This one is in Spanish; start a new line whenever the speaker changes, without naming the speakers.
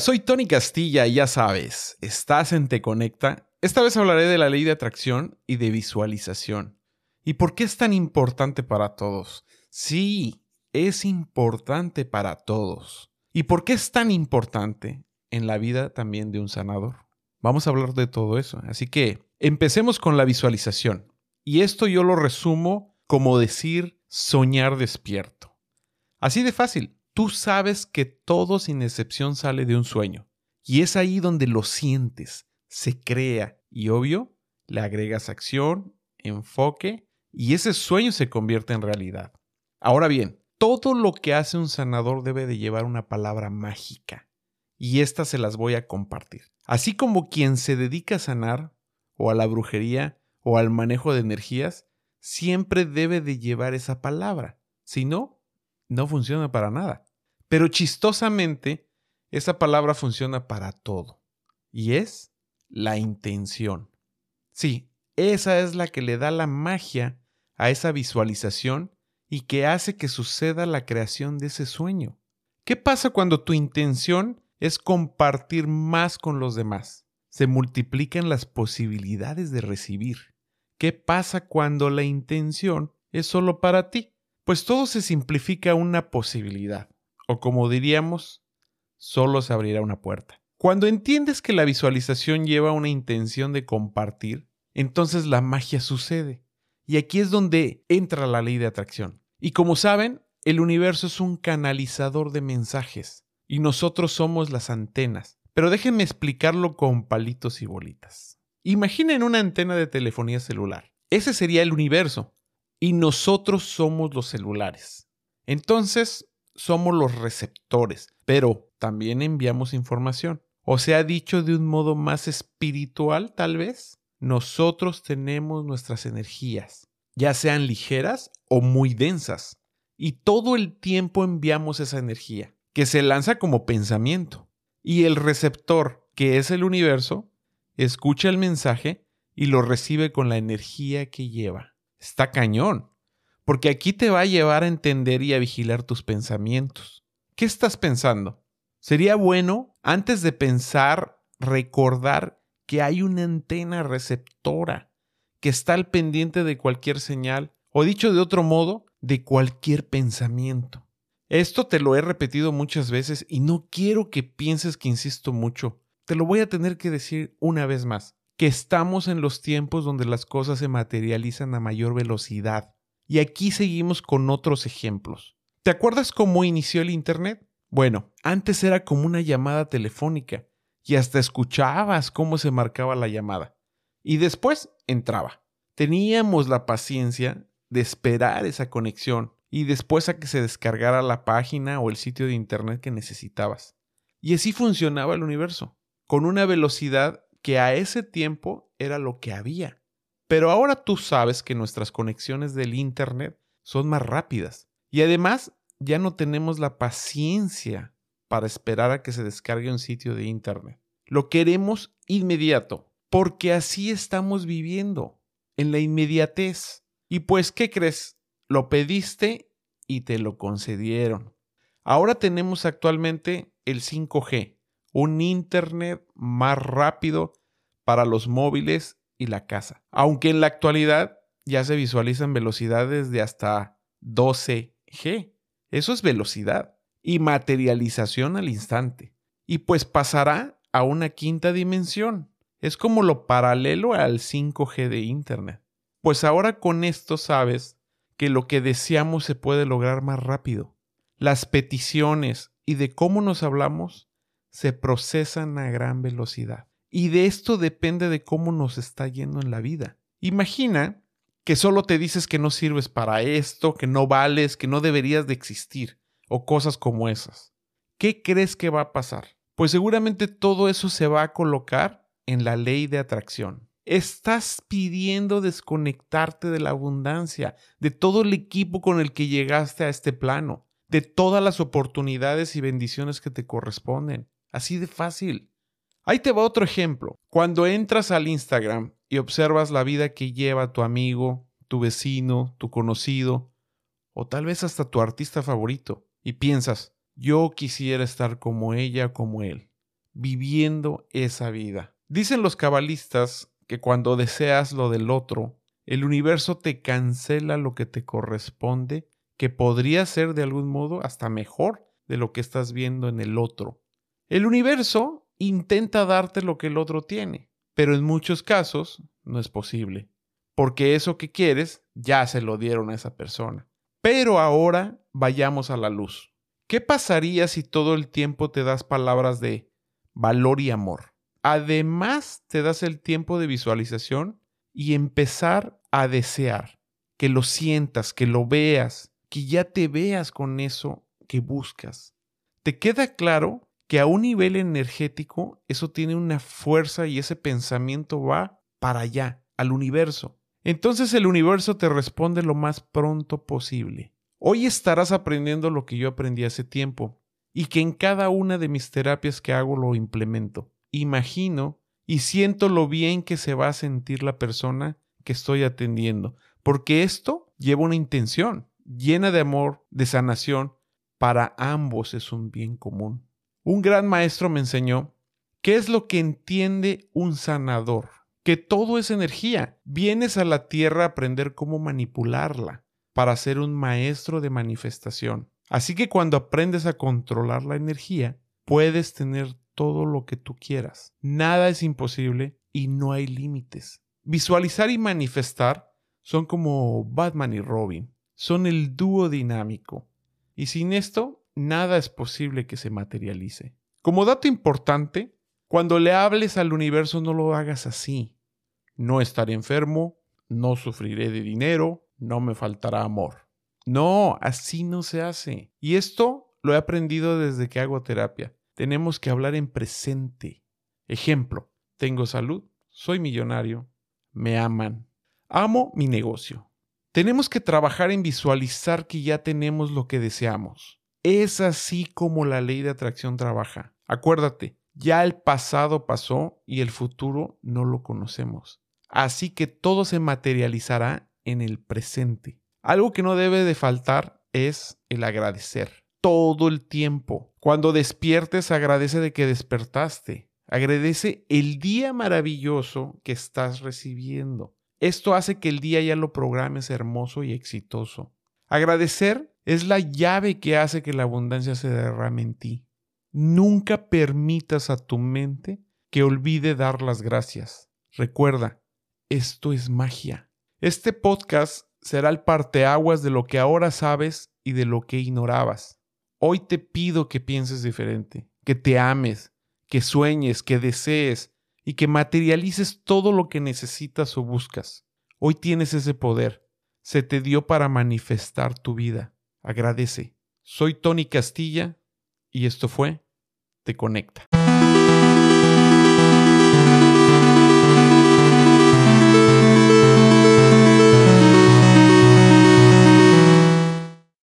Soy Tony Castilla y ya sabes, estás en Te Conecta. Esta vez hablaré de la ley de atracción y de visualización. ¿Y por qué es tan importante para todos? Sí, es importante para todos. ¿Y por qué es tan importante en la vida también de un sanador? Vamos a hablar de todo eso. Así que empecemos con la visualización. Y esto yo lo resumo como decir soñar despierto. Así de fácil tú sabes que todo sin excepción sale de un sueño. Y es ahí donde lo sientes, se crea y obvio, le agregas acción, enfoque y ese sueño se convierte en realidad. Ahora bien, todo lo que hace un sanador debe de llevar una palabra mágica y estas se las voy a compartir. Así como quien se dedica a sanar o a la brujería o al manejo de energías, siempre debe de llevar esa palabra. Si no, no funciona para nada. Pero chistosamente, esa palabra funciona para todo. Y es la intención. Sí, esa es la que le da la magia a esa visualización y que hace que suceda la creación de ese sueño. ¿Qué pasa cuando tu intención es compartir más con los demás? Se multiplican las posibilidades de recibir. ¿Qué pasa cuando la intención es solo para ti? Pues todo se simplifica a una posibilidad, o como diríamos, solo se abrirá una puerta. Cuando entiendes que la visualización lleva una intención de compartir, entonces la magia sucede. Y aquí es donde entra la ley de atracción. Y como saben, el universo es un canalizador de mensajes y nosotros somos las antenas. Pero déjenme explicarlo con palitos y bolitas. Imaginen una antena de telefonía celular. Ese sería el universo y nosotros somos los celulares. Entonces, somos los receptores, pero también enviamos información. O sea, dicho de un modo más espiritual, tal vez, nosotros tenemos nuestras energías, ya sean ligeras o muy densas, y todo el tiempo enviamos esa energía, que se lanza como pensamiento. Y el receptor, que es el universo, escucha el mensaje y lo recibe con la energía que lleva está cañón, porque aquí te va a llevar a entender y a vigilar tus pensamientos. ¿Qué estás pensando? Sería bueno, antes de pensar, recordar que hay una antena receptora que está al pendiente de cualquier señal, o dicho de otro modo, de cualquier pensamiento. Esto te lo he repetido muchas veces y no quiero que pienses que insisto mucho. Te lo voy a tener que decir una vez más que estamos en los tiempos donde las cosas se materializan a mayor velocidad. Y aquí seguimos con otros ejemplos. ¿Te acuerdas cómo inició el Internet? Bueno, antes era como una llamada telefónica y hasta escuchabas cómo se marcaba la llamada. Y después entraba. Teníamos la paciencia de esperar esa conexión y después a que se descargara la página o el sitio de Internet que necesitabas. Y así funcionaba el universo, con una velocidad que a ese tiempo era lo que había. Pero ahora tú sabes que nuestras conexiones del Internet son más rápidas. Y además ya no tenemos la paciencia para esperar a que se descargue un sitio de Internet. Lo queremos inmediato, porque así estamos viviendo, en la inmediatez. Y pues, ¿qué crees? Lo pediste y te lo concedieron. Ahora tenemos actualmente el 5G, un Internet más rápido para los móviles y la casa. Aunque en la actualidad ya se visualizan velocidades de hasta 12G. Eso es velocidad y materialización al instante. Y pues pasará a una quinta dimensión. Es como lo paralelo al 5G de Internet. Pues ahora con esto sabes que lo que deseamos se puede lograr más rápido. Las peticiones y de cómo nos hablamos se procesan a gran velocidad. Y de esto depende de cómo nos está yendo en la vida. Imagina que solo te dices que no sirves para esto, que no vales, que no deberías de existir, o cosas como esas. ¿Qué crees que va a pasar? Pues seguramente todo eso se va a colocar en la ley de atracción. Estás pidiendo desconectarte de la abundancia, de todo el equipo con el que llegaste a este plano, de todas las oportunidades y bendiciones que te corresponden. Así de fácil. Ahí te va otro ejemplo. Cuando entras al Instagram y observas la vida que lleva tu amigo, tu vecino, tu conocido, o tal vez hasta tu artista favorito, y piensas, yo quisiera estar como ella, como él. viviendo esa vida. Dicen los cabalistas que cuando deseas lo del otro, el universo te cancela lo que te corresponde, que podría ser de algún modo hasta mejor de lo que estás viendo en el otro. El universo intenta darte lo que el otro tiene, pero en muchos casos no es posible, porque eso que quieres ya se lo dieron a esa persona. Pero ahora vayamos a la luz. ¿Qué pasaría si todo el tiempo te das palabras de valor y amor? Además, te das el tiempo de visualización y empezar a desear, que lo sientas, que lo veas, que ya te veas con eso que buscas. ¿Te queda claro que a un nivel energético eso tiene una fuerza y ese pensamiento va para allá, al universo? Entonces el universo te responde lo más pronto posible. Hoy estarás aprendiendo lo que yo aprendí hace tiempo y que en cada una de mis terapias que hago lo implemento. Imagino y siento lo bien que se va a sentir la persona que estoy atendiendo, porque esto lleva una intención llena de amor, de sanación, para ambos es un bien común. Un gran maestro me enseñó qué es lo que entiende un sanador, que todo es energía. Vienes a la tierra a aprender cómo manipularla para ser un maestro de manifestación. Así que cuando aprendes a controlar la energía, puedes tener todo lo que tú quieras. Nada es imposible y no hay límites. Visualizar y manifestar son como Batman y Robin. Son el dúo dinámico. Y sin esto, nada es posible que se materialice. Como dato importante, cuando le hables al universo no lo hagas así. No estaré enfermo, no sufriré de dinero, no me faltará amor. No, así no se hace. Y esto lo he aprendido desde que hago terapia. Tenemos que hablar en presente. Ejemplo, tengo salud, soy millonario, me aman, amo mi negocio. Tenemos que trabajar en visualizar que ya tenemos lo que deseamos. Es así como la ley de atracción trabaja. Acuérdate, ya el pasado pasó y el futuro no lo conocemos. Así que todo se materializará en el presente. Algo que no debe de faltar es el agradecer. Todo el tiempo. Cuando despiertes, agradece de que despertaste. Agradece el día maravilloso que estás recibiendo. Esto hace que el día ya lo programes hermoso y exitoso. Agradecer es la llave que hace que la abundancia se derrame en ti. Nunca permitas a tu mente que olvide dar las gracias. Recuerda, esto es magia. Este podcast será el parteaguas de lo que ahora sabes y de lo que ignorabas. Hoy te pido que pienses diferente, que te ames, que sueñes, que desees y que materialices todo lo que necesitas o buscas. Hoy tienes ese poder. Se te dio para manifestar tu vida. Agradece. Soy Tony Castilla y esto fue Te Conecta.